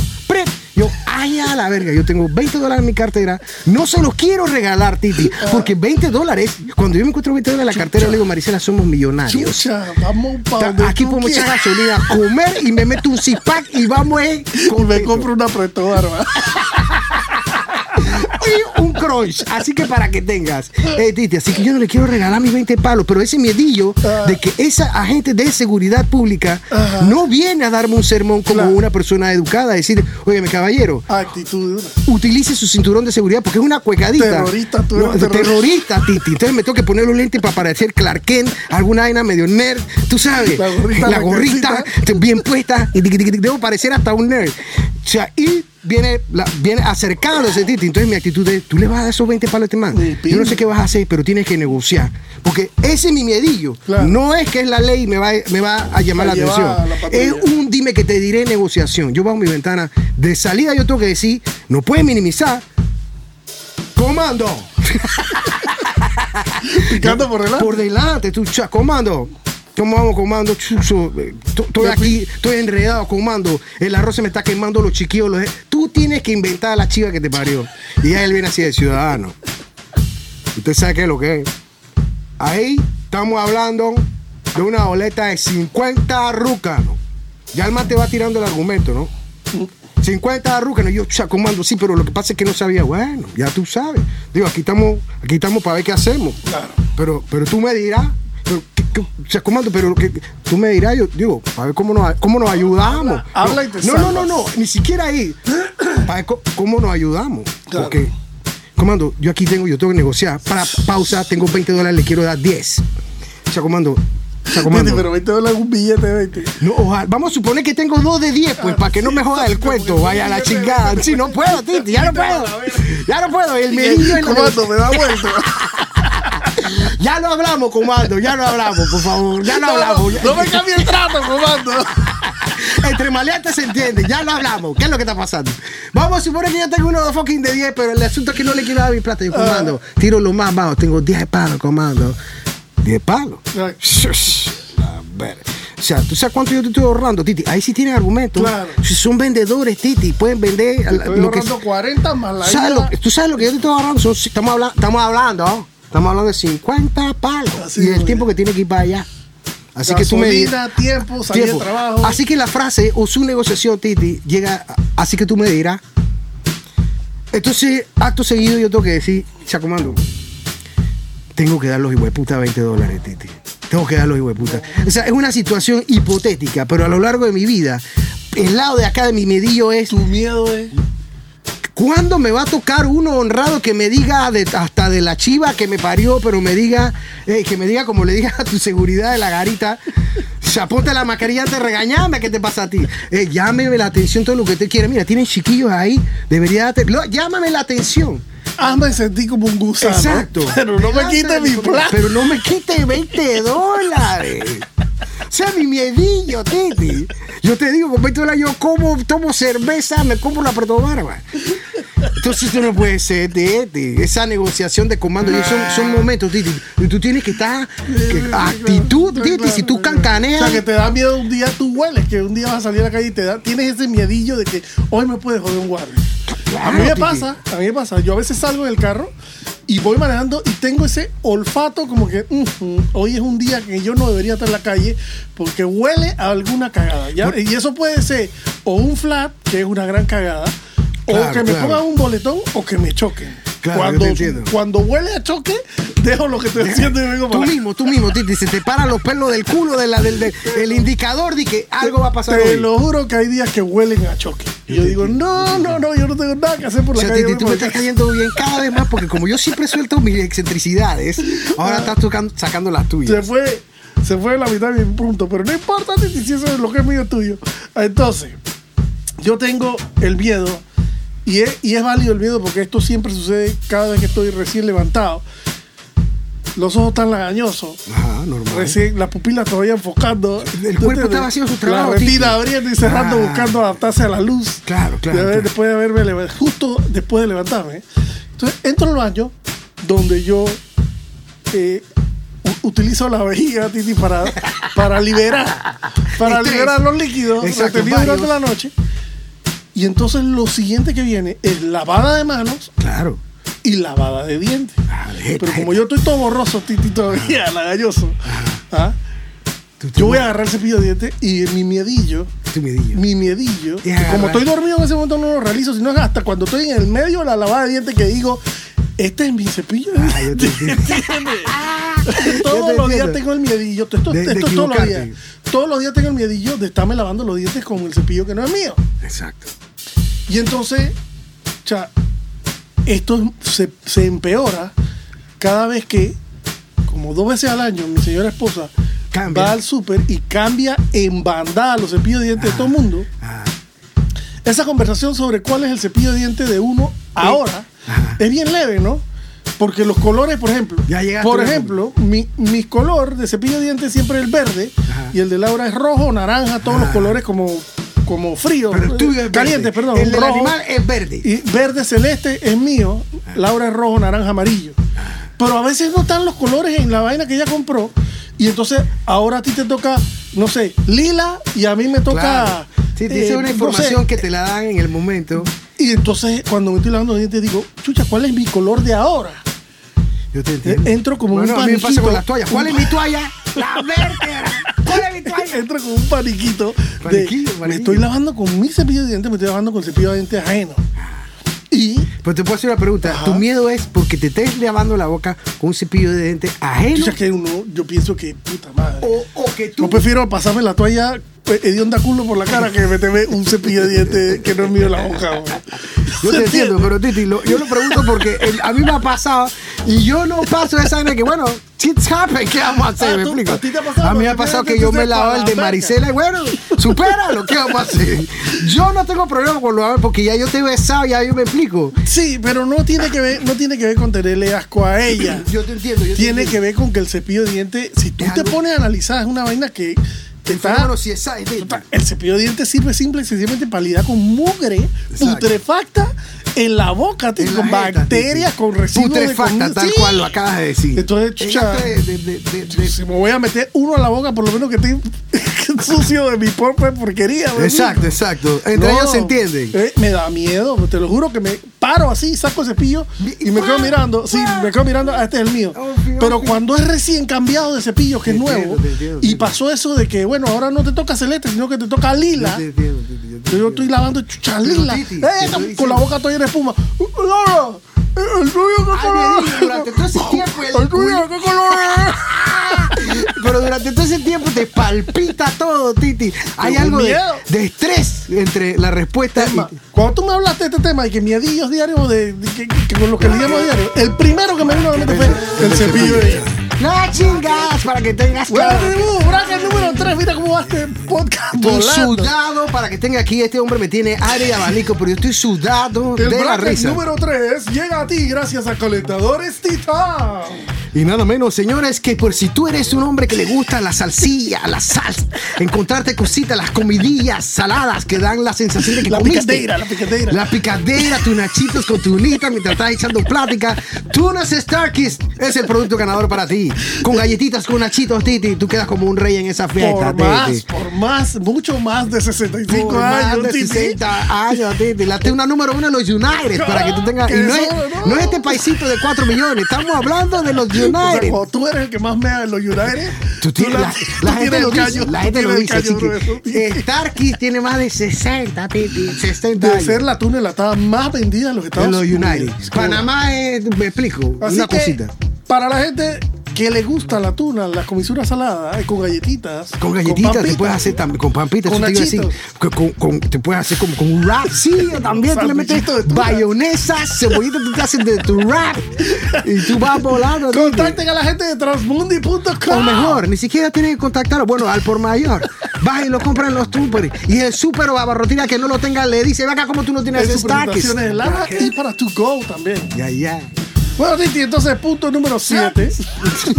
Yo, ay, a la verga, yo tengo 20 dólares en mi cartera. No se los quiero regalar, Titi. Porque 20 dólares, cuando yo me encuentro 20 dólares en la cartera, le digo, Maricela, somos millonarios. Chucha, vamos para donde Aquí podemos echar gasolina, comer y me meto un zip-pack y vamos eh, Y me compro una un crunch. Así que para que tengas. Eh, Titi, así que yo no le quiero regalar mis 20 palos, pero ese miedillo Ah. de que esa agente de seguridad pública Ajá. no viene a darme un sermón como Claro. una persona educada, a decir, oye, mi caballero, Actitud utilice su cinturón de seguridad porque es una cuecadita. Terrorista, tú eres No, un terrorista. terrorista, Titi. Entonces me tengo que poner los lentes para parecer Clark Kent, alguna vaina medio nerd, tú sabes. La gorrita La gorrita blanquecita. bien puesta debo parecer hasta un nerd. O sea, y viene, la- viene acercándose, Titi. Entonces mi actitud es, tú le vas a dar esos 20 palos a este man. Yo no sé qué vas a hacer, pero tienes que negociar. Porque ese es mi miedillo. Claro. No es que es la ley y me va, me va a llamar A la atención. a la es un dime que te diré negociación. Yo bajo mi ventana. De salida yo tengo que decir, no puedes minimizar. Comando. Picando por delante. Por delante, tú, comando. ¿Cómo vamos, comando? Chuzo, eh, to- Estoy aquí, estoy enredado, comando. El arroz se me está quemando, los chiquillos. Los... Tú tienes que inventar a la chiva que te parió. Y ya él viene así de ciudadano. Usted sabe qué es lo que es. Ahí estamos hablando de una boleta de 50 rucas, ¿no? Ya el man te va tirando el argumento, ¿no? 50 rucas, ¿no? yo, cha, comando, sí, pero lo que pasa es que no sabía, bueno, ya tú sabes. Digo, aquí estamos, aquí estamos para ver qué hacemos. Claro. Pero, pero tú me dirás, pero, ¿qué- qué- o sea, comando, pero que, tú me dirás, yo digo, para ver cómo nos, cómo nos ayudamos. Habla- habla y no, te no, no, no, salvas. no, ni siquiera ahí. Para ver cómo nos ayudamos. Claro. Porque, comando, yo aquí tengo, yo tengo que negociar. Para pausa, tengo 20 dólares, le quiero dar 10. O sea, comando, pero 20 dólares un billete de 20. No, ojalá- vamos a suponer que tengo dos de 10, pues, para que no me joda el cuento. Vaya la chingada. Sí, no puedo, Titi, ya no puedo. Ya no puedo. El medillo en la Comando, me da vuelta. Ya lo hablamos, comando, ya lo hablamos, por favor. Ya lo hablamos. Ya- No me cambie el trato, comando. Entre maleantes se entiende, ya lo hablamos. ¿Qué es lo que está pasando? Vamos a suponer que yo tengo uno de fucking de 10, pero el asunto es que no le quiero dar mi plata. Yo, comando, tiro lo más bajo. Tengo 10 palos, comando. 10 palos. A ver. O sea, ¿tú sabes cuánto yo te estoy ahorrando, Titi? Ahí sí tienen argumentos. Claro. Si son vendedores, Titi, pueden vender la- Estoy lo que ahorrando 40 más la ¿Sabes lo tú sabes lo que yo te estoy ahorrando. Son- estamos, habla- estamos hablando, ¿no? Estamos hablando de 50 palos Así y el tiempo que tiene que ir para allá. Así que tú me. Gasolina, tiempo, salir de trabajo. Así que la frase o su negociación, Titi, llega. Así que tú me dirás. Entonces, acto seguido, yo tengo que decir, Chacomando, tengo que dar los puta 20 dólares, Titi. Tengo que dar los puta. O sea, es una situación hipotética, pero a lo largo de mi vida, el lado de acá de mi medillo es. Tu miedo es. ¿Cuándo me va a tocar uno honrado que me diga de- hasta de la chiva que me parió, pero me diga, eh, que me diga como le diga a tu seguridad de la garita, chapote la mascarilla te regañame, ¿qué te pasa a ti? Eh, llámeme la atención todo lo que te quiera. Mira, tienen chiquillos ahí, debería darte, llámame la atención. Hazme sentir como un gusano. Exacto. Pero no me Delante quite de mi plata. Pero no me quite 20 dólares. O sea, mi miedillo, Titi. Yo te digo, 20 dólares yo como, tomo cerveza, me compro la protobarba. Entonces tú no puedes ser, Titi. Esa negociación de comando, y son, son momentos, Titi. Y tú tienes que estar, que- actitud, Titi. Si tú O cancaneas. sea, que te da miedo un día, tú hueles, que un día vas a salir a la calle y te da, tienes ese miedillo de que hoy me puede joder un guardia. a mí me Titi. pasa, a mí me pasa. Yo a veces salgo en el carro y voy manejando y tengo ese olfato como que "Ujú, hoy es un día que yo no debería estar en la calle porque huele a alguna cagada. ¿ya? Y eso puede ser o un flat, que es una gran cagada, o que me claro. pongan un boletón o que me choquen. Claro, cuando, cuando huele a choque, dejo lo que estoy haciendo y vengo Tú para la- mismo, tú mismo, Titi, se te paran los pelos del culo de la, del, del- el indicador de que algo va a pasar Te hoy. lo juro que hay días que huelen a choque. Y yo digo, no, no, no, yo no tengo nada que hacer por O la sea, calle. Titi, tú me estás cayendo bien cada vez más porque como yo siempre suelto mis excentricidades, ahora estás tocando, sacando las Se tuyas. fue, se fue la mitad de mi punto, pero no importa, Titi, si eso es lo que es mío tuyo. Entonces, yo tengo el miedo, y es, y es válido el miedo porque esto siempre sucede cada vez que estoy recién levantado. los ojos tan lagañosos. Ajá, normal. Recién, las pupilas todavía enfocando. El cuerpo estaba haciendo su trabajo, La retina abriendo y cerrando, Ah. buscando adaptarse a la luz. Claro, claro, De haber- claro. Después de haberme levantado, justo después de levantarme. Entonces, entro al baño donde yo eh, utilizo la vejiga, Titi, para, para liberar, para liberar los líquidos Exacto, durante la noche. Y entonces lo siguiente que viene es lavada de manos Claro. y lavada de dientes. Ah, Pero como yo estoy todo borroso, Titi, todavía, lagañoso, ¿ah? Tú- yo voy a agarrar el cepillo de dientes y mi miedillo, Tu miedillo. mi miedillo, que como estoy dormido en ese momento no lo realizo, sino hasta cuando estoy en el medio de la lavada de dientes que digo, este es mi cepillo de Ah, yo te dientes. todos los días tengo el miedillo, esto, esto- De- de esto es todos los días. Todos los días tengo el miedillo de estarme lavando los dientes con el cepillo que no es mío. Exacto. Y entonces, cha, esto se, se empeora cada vez que, como dos veces al año, mi señora esposa Cambia. va al súper y cambia en bandada los cepillos de dientes de todo el mundo. Ah, Esa conversación sobre cuál es el cepillo de dientes de uno ahora es bien leve, ¿no? Porque los colores, por ejemplo, Ya llegaste por ejemplo, mi, mi color de cepillo de dientes siempre es el verde Ajá. y el de Laura es rojo, naranja, todos los Ah. colores como, como frío, pero el tuyo es caliente, verde. perdón, El del rojo. animal es verde. Y verde celeste es mío, Laura es rojo, naranja, amarillo. Pero a veces no están los colores en la vaina que ella compró. Y entonces ahora a ti te toca, no sé, lila y a mí me toca. Claro. Sí, te dice eh, una no información sé. que te la dan en el momento. Y entonces cuando me estoy lavando los dientes digo, chucha, ¿cuál es mi color de ahora? Yo te entiendo. Eh, entro como bueno, un a mí me pasa paniquito. con las toallas. ¿Cuál es mi toalla? La verde. ¿Cuál es mi toalla? Entro como un paniquito. de, Paniquillo, Me estoy lavando con mi cepillo de dientes, me estoy lavando con el cepillo de dientes ajeno. Y Pero te puedo hacer una pregunta. Ajá. ¿Tu miedo es porque te estés lavando la boca con un cepillo de dientes ajeno? chucha, que uno, yo pienso que, puta madre. O, o que tú... Yo prefiero pasarme la toalla hedionda culo por la cara que meterme un cepillo de dientes que no es mío en la boca. Yo ¿Se te entiendo, pero Titi, lo- yo lo pregunto porque el- a mí me ha pasado y yo no paso esa vaina que, bueno, shit's happen, ¿qué vamos a hacer? Ah, ¿Me tú- explico? a te pasado, mí me ha pasado que yo me para el de. Maricela y, bueno, supéralo, ¿qué vamos a hacer? Yo no tengo problema con lo porque ya yo te he besado, ya yo me explico. Sí, pero no tiene que ver, no tiene que ver con tenerle asco a ella. Yo te entiendo. Yo te tiene entiendo. que ver con que el cepillo de dientes, si tú te pones a analizar, es una vaina que El está. fenómeno es esa, es El cepillo de dientes sirve simple y sencillamente para lidiar con mugre putrefacta en la boca, tío, en con bacterias, con residuos Putrefacta, tal Sí. cual lo acabas de decir. Entonces, En chucha, de- Si me voy a meter uno a la boca, por lo menos que esté sucio de mi propia porquería. ¿me Exacto, exacto. Entre No, ellos se entienden. eh, me da miedo, te lo juro que me paro así, saco el cepillo y me quedo mirando. Sí, me quedo mirando, ah, este es el mío. Obvio, Pero obvio. cuando es recién cambiado de cepillo, que es nuevo, entiendo, entiendo, y pasó eso de que, bueno, ahora no te toca celeste, sino que te toca lila. Yo te entiendo, estoy lavando chucha lila. Eh, estoy con la boca toda llena espuma. Laura, el tuyo qué color. durante todo ese tiempo el El tuyo qué color. Pero durante todo ese tiempo te palpita todo, Titi. Hay algo de, estrés entre la respuesta Tema. y. Cuando tú me hablaste de este tema de que miedillos diarios de, de que, que con los que lidiamos diario, el primero que me vino a la mente fue el cepillo de. No chingas para que tengas Bueno, bracket número 3, mira cómo va este podcast Estoy volando. sudado para que tenga aquí. Este hombre me tiene aire y abanico, pero yo estoy sudado El de la risa. número 3 llega a ti gracias a Calentadores Titan. Y nada menos, señores, que por si tú eres un hombre que le gusta la salsilla, la salsa, encontrarte cositas, las comidillas saladas que dan la sensación de que La comiste. picadera, la picadera. La picadera, tus nachitos con tunita mientras estás echando plática. Tunas Starkist es el producto ganador para ti. Con galletitas, con nachitos, Titi, tú quedas como un rey en esa fiesta, Por más, Titi. por más, mucho más de 65 Por más años, de Titi. 60 años, Titi. La tuna número uno de los United, para que tú tengas. Y no es, no. no es este paisito de 4 millones, estamos hablando de los O sea, United. cuando tú eres el que más mea en los United, Tú tienes, la, la, la gente lo dice, caño, la gente lo dice, Starkey tiene más de 60, Titi, 60 de años. ser la tuna enlatada más vendida en los en Estados los Unidos. United. Panamá es, me explico, Así una que, cosita. Para la gente que le gusta la tuna, la comisura salada, eh, con galletitas. Con galletitas te papitas, puedes hacer también, con pampitas, Con te. Con, con- con- te puedes hacer como con un rap, sí, también tú le metes Sandwichito de tuna. bayonesa, cebollita, tú te haces de tu rap y tú vas volando. Contacten a la gente de transmundi.com. O mejor, ni siquiera tienes que contactarlo. Bueno, al por mayor. Vas y lo compras en los super. Y el super o abarrotina que no lo tenga le dice, acá como tú no tienes presentaciones heladas y para to go también. Ya, ya. Bueno, Titi, entonces punto número 7.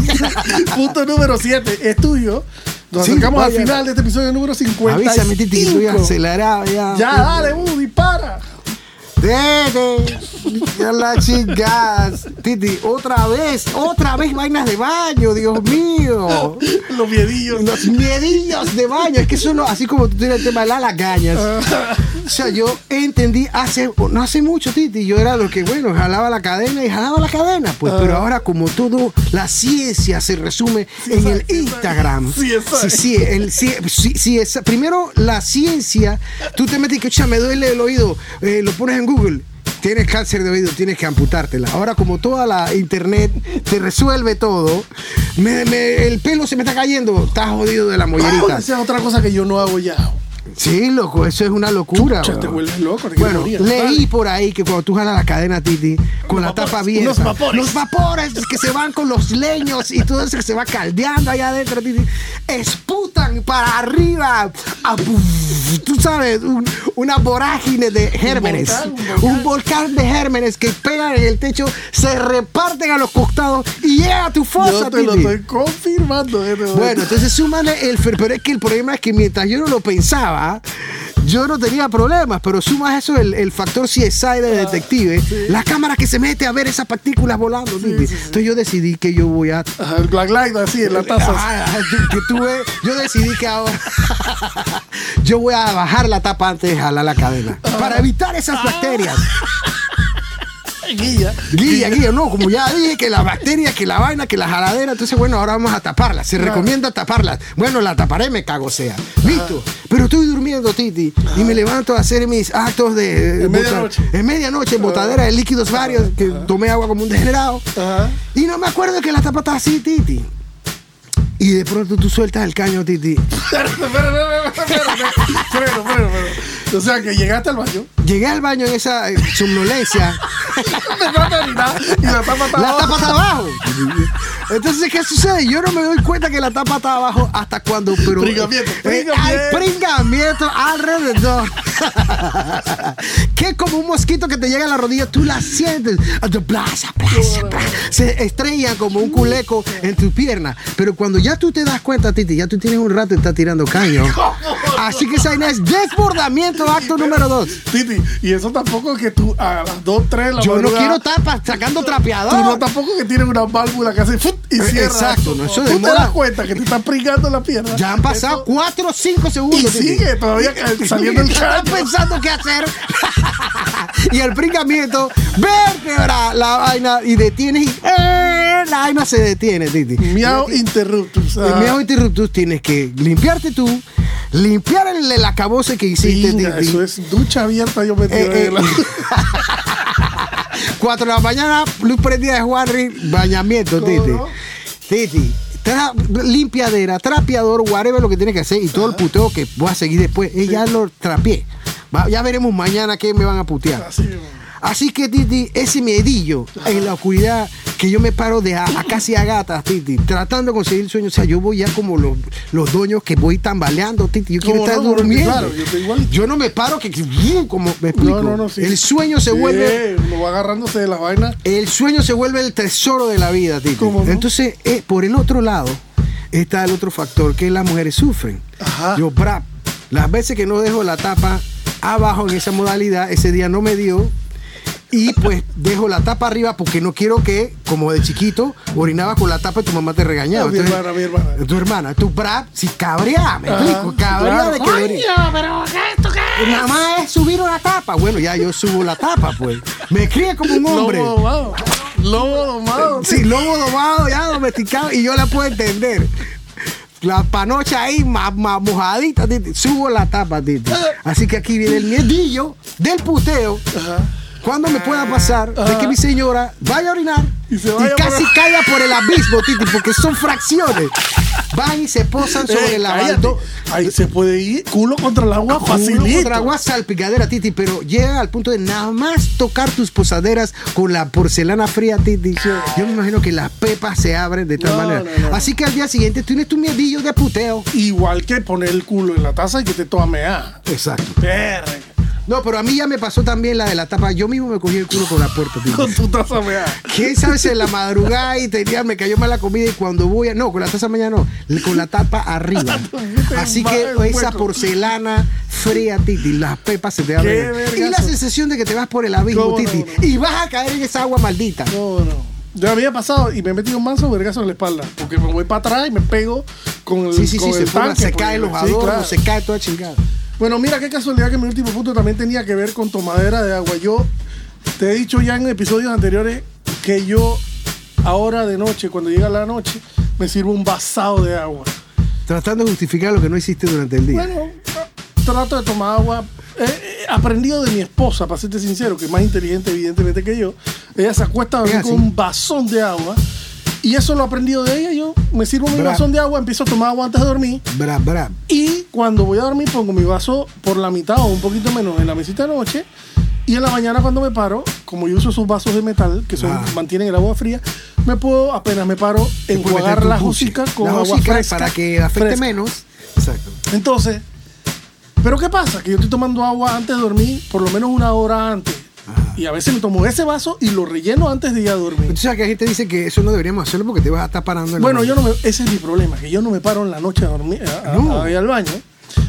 punto número 7 es tuyo. Nos Sí, acercamos al vaya. final de este episodio número 50. Avísame, Titi, que estoy acelerado ya. Ya, dale, uh, dispara. Dede, ya la chicas. Titi, otra vez, otra vez vainas de baño, Dios mío. Los miedillos. Los miedillos de baño, es que eso no, así como tú tienes el tema de las lagañas. O sea, yo entendí hace, no hace mucho, Titi, yo era lo que, bueno, jalaba la cadena y jalaba la cadena, pues, pero ahora como todo, la ciencia se resume en el Instagram. Sí, Sí, exacto. sí, el, sí, sí, primero la ciencia, tú te metes que, "Cha, me duele el oído, eh, lo pones en Google. Tienes cáncer de oído, tienes que amputártela. Ahora, como toda la internet te resuelve todo, me- me- el pelo se me está cayendo, estás jodido de la mollerita. Esa es otra cosa que yo no hago ya. Sí, loco, eso es una locura. Chucha, te vuelves loco, te Bueno, morir. leí Dale. por ahí que cuando tú jalas la cadena, Titi, con la vapores, tapa abierta, unos vapores. los vapores que se van con los leños y todo eso que se va caldeando allá adentro, Titi, esputan para arriba. a tú sabes, un- una vorágine de gérmenes, volcán, un volcán. un volcán de gérmenes que pegan en el techo, se reparten a los costados y llega a tu fosa, Yo te lo Titi. estoy confirmando. momento. Bueno, entonces súmale el fer- pero es que el problema es que mientras yo no lo pensaba, yo no tenía problemas, pero sumas eso el, el factor CSI de detective, la cámara que se mete a ver esas partículas volando, Titi. Entonces yo decidí que yo voy a Ajá, el Black Light así en la taza. Ah, que tuve, yo decidí que ahora yo voy a bajar la tapa antes de jalar la cadena para evitar esas bacterias. Guilla. Guía, guía, no, como ya dije que la bacteria, que la vaina, que la jaladera, entonces bueno, ahora vamos a taparla. Se recomienda taparla. Bueno, la taparé, me cago sea. Listo. Pero estoy durmiendo, Titi, y me levanto a hacer mis actos de. En medianoche. En medianoche, botadera de líquidos varios, que tomé agua como un degenerado. Ajá. Y no me acuerdo que la tapa está así, Titi. Y de pronto tú sueltas el caño, Titi. Espérate, espérate, espérate. O sea, que llegaste al baño, Llegué al baño en esa eh, somnolencia. y la tapa está La abajo. tapa está abajo. Entonces, ¿qué sucede? Yo no me doy cuenta que la tapa está abajo hasta cuando. Pero, Pringamiento, Eh, pringamiento. hay pringamiento alrededor. que es como un mosquito que te llega a la rodilla, tú la sientes. Plaza, plaza, plaza. Se estrella como un culeco en tu pierna. Pero cuando ya tú te das cuenta, Titi, ya tú tienes un rato y estás tirando caño. Así que esa es desbordamiento, acto número dos. Titi, y eso tampoco es que tú a las 2, 3 de la Yo no quiero tapas sacando trapeador. Tú no tampoco que tienes una válvula que hace ¡fut! y Eh, cierra. exacto, no, eso Tú te das cuenta que te están pringando la pierna. Ya han pasado Eso- 4 o 5 segundos. Y sigue todavía saliendo el Estás caño. pensando qué hacer. y el pringamiento vértebra la vaina y detienes y eh, la vaina se detiene, Titi. Miau interruptus. Ah. miau interruptus tienes que limpiarte tú, limpiar el, el acabose que hiciste, Titi. Eso es ducha abierta yo metido Eh, en la... eh, 4 de la mañana, luz prendida de Juanri, bañamiento, ¿Cómo Titi. no? Titi, tra- limpiadera, trapeador, whatever lo que tiene que hacer y todo el puteo que voy a seguir después. Ya lo trapié. Ya veremos mañana qué me van a putear. Así. Así que, Titi, ese miedillo en la oscuridad que yo me paro de a, a casi a gatas, Titi, tratando de conseguir el sueño. O sea, yo voy ya como los, los dueños que voy tambaleando, Titi. Yo quiero ¿Cómo estar no? Durmiendo. claro, yo estoy igual. Yo no me paro que, que- como me explico. No, no, no, sí. El sueño se Sí, vuelve Uno va agarrándose de las vainas. el sueño se vuelve el tesoro de la vida, Titi. Entonces, eh, por el otro lado, está el otro factor que las mujeres sufren. Ajá. Yo, brap, las veces que no dejo la tapa abajo en esa modalidad, ese día no me dio. Y pues dejo la tapa arriba porque no quiero que, como de chiquito, orinabas con la tapa y tu mamá te regañaba. Ah, mi hermana, mi hermana. Tu hermana, tu brap, si cabrea, me Ajá, explico, cabrea de que ori- pero ¿esto qué Nada más es subir una tapa. Bueno, ya yo subo la tapa, pues. Me crié como un hombre. Lobo domado. Lobo domado. Sí, lobo domado, ya domesticado, y yo la puedo entender. La panocha ahí, ma- ma- mojadita, titi. subo la tapa, titi. Así que aquí viene el miedillo del puteo. Ajá. Cuando me pueda pasar de que mi señora vaya a orinar Y y, se vaya casi por- caiga por el abismo, Titi, porque son fracciones. Van y se posan sobre Eh, la cállate. baldo- Ahí se puede ir culo contra el agua Culo facilito. contra agua salpicadera, Titi, pero llega al punto de nada más tocar tus posaderas con la porcelana fría, Titi. Yo me imagino que las pepas se abren de tal No, manera. no, no. Así que al día siguiente tienes tu miedillo de puteo. Igual que poner el culo en la taza y que te tome a. Exacto. Verga. No, pero a mí ya me pasó también la de la tapa. Yo mismo me cogí el culo con la puerta, tío. Con tu taza mea. ¿Qué sabes en la madrugada y tenía, me cayó mal la comida y cuando voy a. No, con la taza mañana no, con la tapa arriba. Así que esa porcelana fría, Titi, las pepas se te van a. Y la sensación de que te vas por el abismo, ¿Cómo no, Titi, no? y vas a caer en esa agua maldita. No, no. Yo había pasado y me he metido un manso vergazo en la espalda. Porque me voy para atrás y me pego con el, Sí, sí, con sí, se, el tanque, se pues. caen los Sí, adornos, claro. se cae toda chingada. Bueno, mira qué casualidad que mi último punto también tenía que ver con tomadera de agua. Yo te he dicho ya en episodios anteriores que yo ahora de noche, cuando llega la noche, me sirvo un vasado de agua. Tratando de justificar lo que no hiciste durante el día. Bueno, trato de tomar agua. He he aprendido de mi esposa, para serte sincero, que es más inteligente evidentemente que yo. Ella se acuesta a dormir con un vasón de agua. Y eso lo he aprendido de ella. Yo me sirvo mi Bra. vasón de agua, empiezo a tomar agua antes de dormir. Bra, bra. Y cuando voy a dormir pongo mi vaso por la mitad o un poquito menos en la mesita de noche. Y en la mañana cuando me paro, como yo uso esos vasos de metal que son, Ah. mantienen el agua fría, me puedo, apenas me paro, enjuagar la hocica con La agua fresca. para que afecte fresca. menos. Exacto. Entonces, ¿pero qué pasa? Que yo estoy tomando agua antes de dormir, por lo menos una hora antes. Y a veces me tomo ese vaso y lo relleno antes de ir a dormir. Tú sabes que la gente dice que eso no deberíamos hacerlo porque te vas a estar parando en la Bueno, noche. yo no me, ese es mi problema, que yo no me paro en la noche a dormir, a, a- No. a ir al baño.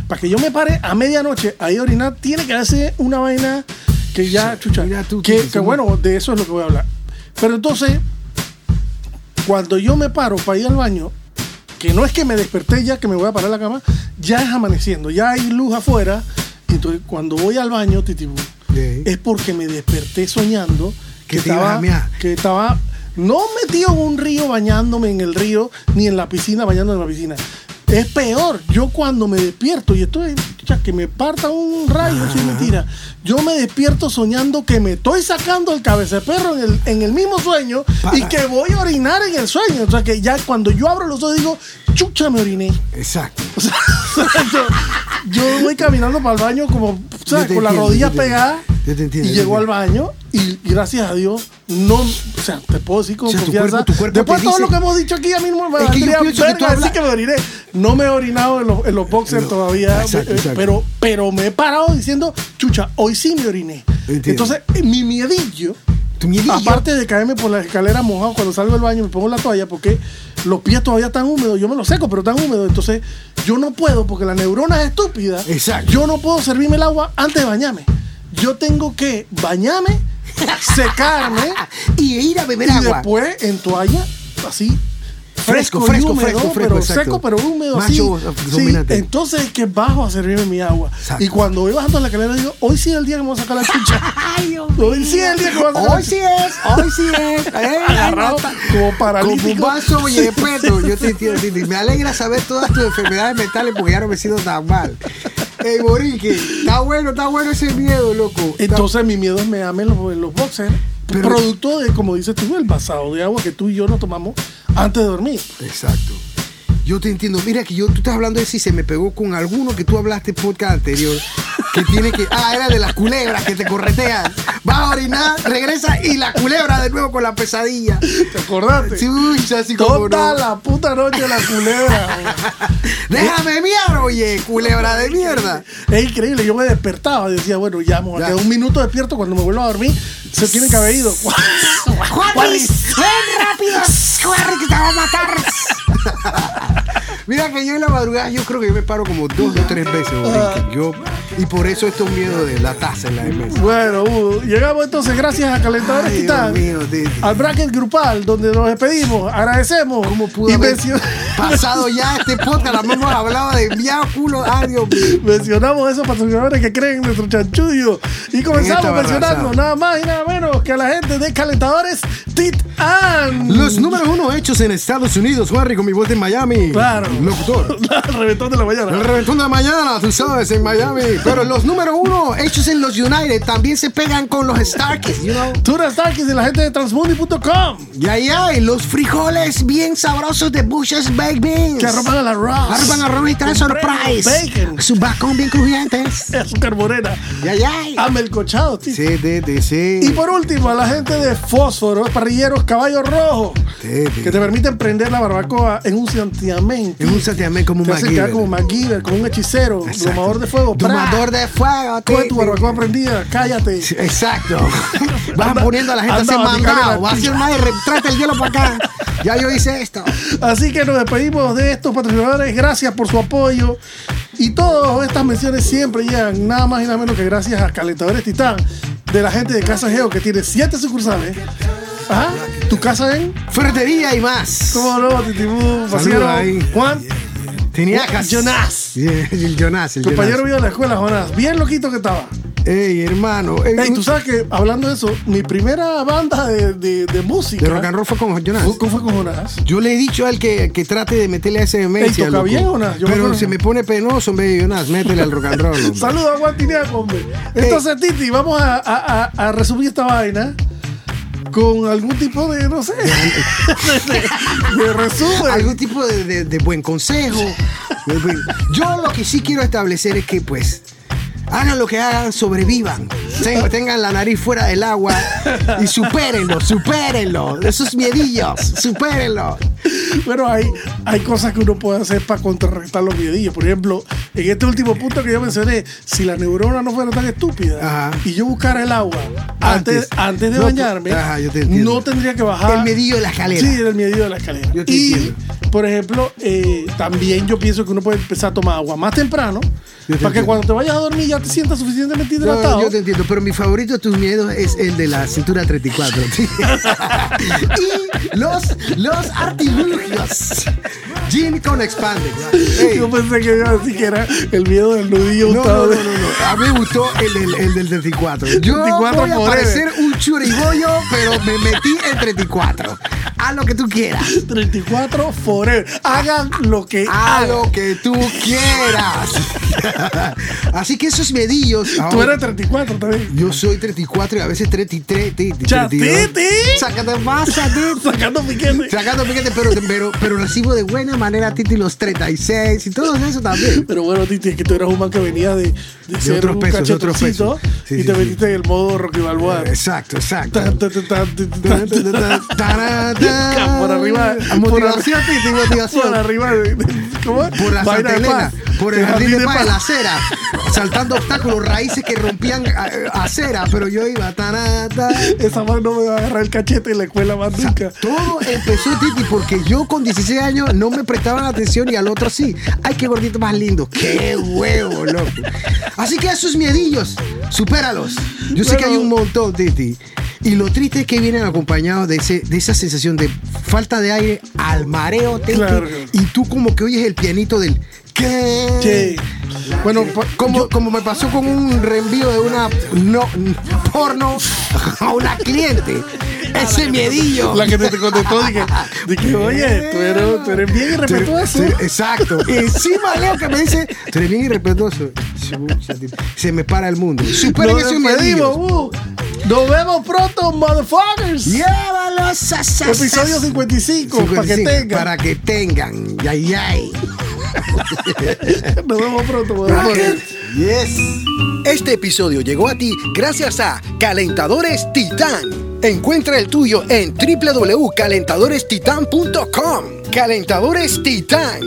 Para que yo me pare a medianoche a ir a orinar, tiene que hacer una vaina que ya, chucha, Mira tú, que, tú, que bueno, de eso es lo que voy a hablar. Pero entonces, cuando yo me paro para ir al baño, que no es que me desperté ya, que me voy a parar en la cama, ya es amaneciendo, ya hay luz afuera. Y entonces, cuando voy al baño, titibu, Es porque me desperté soñando Que estaba, que estaba no metido en un río bañándome en el río, ni en la piscina bañándome en la piscina. Es peor, yo cuando me despierto y estoy, que me parta un rayo, eso es mentira. Yo me despierto soñando que me estoy sacando el cabeza de perro en el, en el mismo sueño y que voy a orinar en el sueño. O sea que ya cuando yo abro los ojos digo, chucha, me oriné. Exacto. O sea, yo, yo voy caminando para el baño como, ¿sabes? te Con las entiendo, rodillas yo te pegadas. entiendo. Yo te entiendo, y llego al baño y gracias a Dios, no, o sea, te puedo decir con O sea, tu confianza. cuerpo- tu cuerpo Después de todo lo que hemos dicho aquí, a mí no me Es que yo me oriné. No me he orinado en los, en los boxers No, todavía, exacto, eh, exacto. Pero, pero me he parado diciendo, chucha, hoy sí me oriné. Entiendo. Entonces, mi miedillo Tu miedillo. Aparte de caerme por la escalera mojado cuando salgo del baño, me pongo la toalla porque los pies todavía están húmedos. Yo me los seco, pero están húmedos. Entonces, yo no puedo, porque la neurona es estúpida. Exacto. Yo no puedo servirme el agua antes de bañarme. Yo tengo que bañarme, secarme y ir a beber y agua. después en toalla, así. Fresco, fresco, húmedo, fresco, fresco, pero exacto. seco, pero húmedo, Macho así. Sí, entonces es que bajo a servirme mi agua. Exacto. Y cuando voy bajando la escalera digo, hoy sí es el día que me voy a sacar la chucha. Ay, Dios Hoy sí es el día que me voy a sacar la Hoy sí es, hoy sí es. Eh, Agarrado no, como Como paralítico. un vaso, oye, Pedro, yo te entiendo. Me alegra saber todas tus enfermedades mentales porque ya no me siento tan mal. Ey, Borique, está bueno, está bueno ese miedo, loco. Entonces mi miedo es me amen los, los boxers. Pero- producto de, como dices tú, el basado de agua que tú y yo nos tomamos antes de dormir. Exacto. Yo te entiendo. Mira que yo, tú estás hablando de si se me pegó con alguno que tú hablaste en podcast anterior. Que tiene que. Ah, era de las culebras que te corretean. Vas a orinar, regresa y la culebra de nuevo con la pesadilla. ¿Te acordaste? Sí, uy, así como Toda no. la puta noche la culebra. Déjame miar, oye, culebra de mierda. es increíble. Yo me despertaba decía, bueno, ya me un minuto despierto. Cuando me vuelva a dormir, se tiene que haber ido. ¡Juanis! ¡Ven rápido! ¡Corre que te va a matar! Mira que yo en la madrugada yo creo que yo me paro como dos o tres veces, Borique. Yo, y por eso estos miedos de la taza en la mesa. Bueno, llegamos entonces gracias a Calentadores Titán. Al bracket grupal, donde nos despedimos, agradecemos. ¿Cómo pudo haber pasado ya este podcast? La hemos hablado de enviar culo. Mío. Mencionamos esos patrocinadores que creen en nuestro chanchullo. Y comenzamos mencionando nada más y nada menos que a la gente de Calentadores Titán. Los números uno hechos en Estados Unidos, Juan con mi vuelta en Miami. Claro. Locutor. El reventón de la mañana. El reventón de la mañana, tú sabes, en Miami. Pero los número uno hechos en los United también se pegan con los Starkers, you know. Starkis y la gente de Transmundi.com. Ya, ya, y los frijoles bien sabrosos de Bush's Baked Beans. Que arropan a la Ross. Arropan arroz y traen surprise. Bacon. Su bacon bien crujientes. Azúcar morena. Ya, ya. A melcochado, tío. Sí, sí, sí, sí. Y por último, a la gente de Fósforos, Parrilleros, Caballo Rojo. Sí, sí. Que te permiten prender la barbacoa en un santiamén. Un santiamén como un MacGyver. como MacGyver, como un hechicero, Exacto. domador de fuego. Calentador de fuego. Coge tu barbacoa prendida, cállate. Exacto. Vas Anda- poniendo a la gente a anda hacer a picarle mandado. Vas a hacer más y retrata el hielo para acá. Ya yo hice esto. Así que nos despedimos de estos patrocinadores. Gracias por su apoyo. Y todas estas menciones siempre llegan nada más y nada menos que gracias a Calentadores Titán de la gente de Casa Geo que tiene siete sucursales. Ajá. Tu casa en. Ferretería y más. ¿Cómo no, Titibú? Saludos Pasillero ahí. Juan, Tiniacas. Jonás. El Jonás, el compañero Jonás. mío de la escuela, Jonás. Bien loquito que estaba. Ey, hermano. Ey, Ey, tú sabes que hablando de eso, mi primera banda de, de, de música de rock and roll fue con Jonás. fue, fue con Jonás. Yo le he dicho a él que, que trate de meterle a ese demencia. toca loco. bien, Jonás. Yo me Pero acuerdo. se me pone penoso, hombre, Jonás. Métele al rock and roll. Saludos a Juan Tiniaco, hombre. Entonces, Titi, vamos a, a- a- a resumir esta vaina con algún tipo de, no sé, de, de- de resumen. Algún tipo de, buen consejo. Buen- Yo lo que sí quiero establecer es que, pues, hagan lo que hagan, sobrevivan. Ten- Tengan la nariz fuera del agua y supérenlo, supérenlo. Esos miedillos, supérenlo. Pero hay, hay cosas que uno puede hacer para contrarrestar los miedillos. Por ejemplo, en este último punto que yo mencioné, si la neurona no fuera tan estúpida Ajá. y yo buscara el agua antes, Antes. antes de No, bañarme, ajá, te no tendría que bajar. El medillo de la escalera. Sí, el medillo de la escalera. Yo te y, entiendo. por ejemplo, eh, también yo pienso que uno puede empezar a tomar agua más temprano para que cuando te vayas a dormir ya te sientas suficientemente No, hidratado. yo te entiendo, pero mi favorito de tus miedos es el de la cintura 34. y los, los artilugios. Jean con Expandex. Ey, Yo pensé que era el miedo del nudillo No, no, no, no. A mí me gustó el del, el del 34. Yo 34 voy a parecer un churibollo, pero me metí en 34. Haz lo que tú quieras. 34 forever. Hagan lo que Haz hagan. lo que tú quieras. Así que esos medillos. Tú ahora- eres 34 también. Yo soy 34 y a veces 33. ti- ti- Ya, 32. Titi. Sácate más. Sacando piquete. Sacando piquete, pero, pero, pero recibo de buena manera Titi los 36 y todo eso también. Pero bueno, Titi, es que tú eras un man que venía de, de, ser otros un pesos, de otros cachetoncito pesos. Sí, y sí, te sí. metiste en el modo Rocky Balboa. Exacto, exacto. Tan, tan, tan, tan, tan, tan, tan. Por arriba. Motivación, Por motivación. arriba de. de- ¿Cómo es? Por la Santa de Elena, por el jardín de paz, la acera, saltando obstáculos, raíces que rompían eh, acera, pero yo iba tarata. Esa man no me va a agarrar el cachete en la escuela más nunca. Todo empezó, Titi, porque yo con 16 años no me prestaban atención y al otro sí. Ay, qué gordito más lindo. Qué huevo, loco. Así que esos miedillos, supéralos. Yo sé que hay un montón, Titi. Y lo triste es que vienen acompañados de, ese, de esa sensación de falta de aire al mareo. Claro. Y tú como que oyes el pianito del ¿qué? Che. Bueno, como, como me pasó con un reenvío de una no, porno a una cliente. Ese miedillo. La que te, te contestó, dije, dije, oye, tú eres, tú eres bien irrespetuoso. Exacto. Y encima Leo que me dice, tú eres bien irrespetuoso. Se me para el mundo. Superen Nos esos miedillos. uh. Nos vemos pronto, motherfuckers. Llévalos a Episodio sa- 55, para que 55, tengan. Para que tengan. Yay, yay. Nos vemos pronto, motherfuckers. Yes. Este episodio llegó a ti gracias a Calentadores Titán. Encuentra el tuyo en www.calentadorestitan.com. Calentadores Titán.